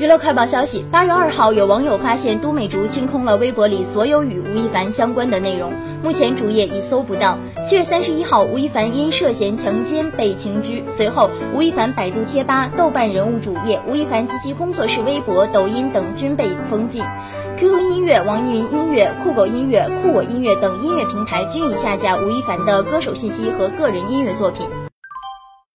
娱乐快报消息八月二号有网友发现都美竹清空了微博里所有与吴亦凡相关的内容目前主页已搜不到。七月三十一号吴亦凡因涉嫌强奸被刑拘。随后吴亦凡百度贴吧豆瓣人物主页吴亦凡及其工作室微博抖音等均被封禁。Qq 音乐网易云音乐酷狗音乐酷我音乐等音乐平台均已下架吴亦凡的歌手信息和个人音乐作品。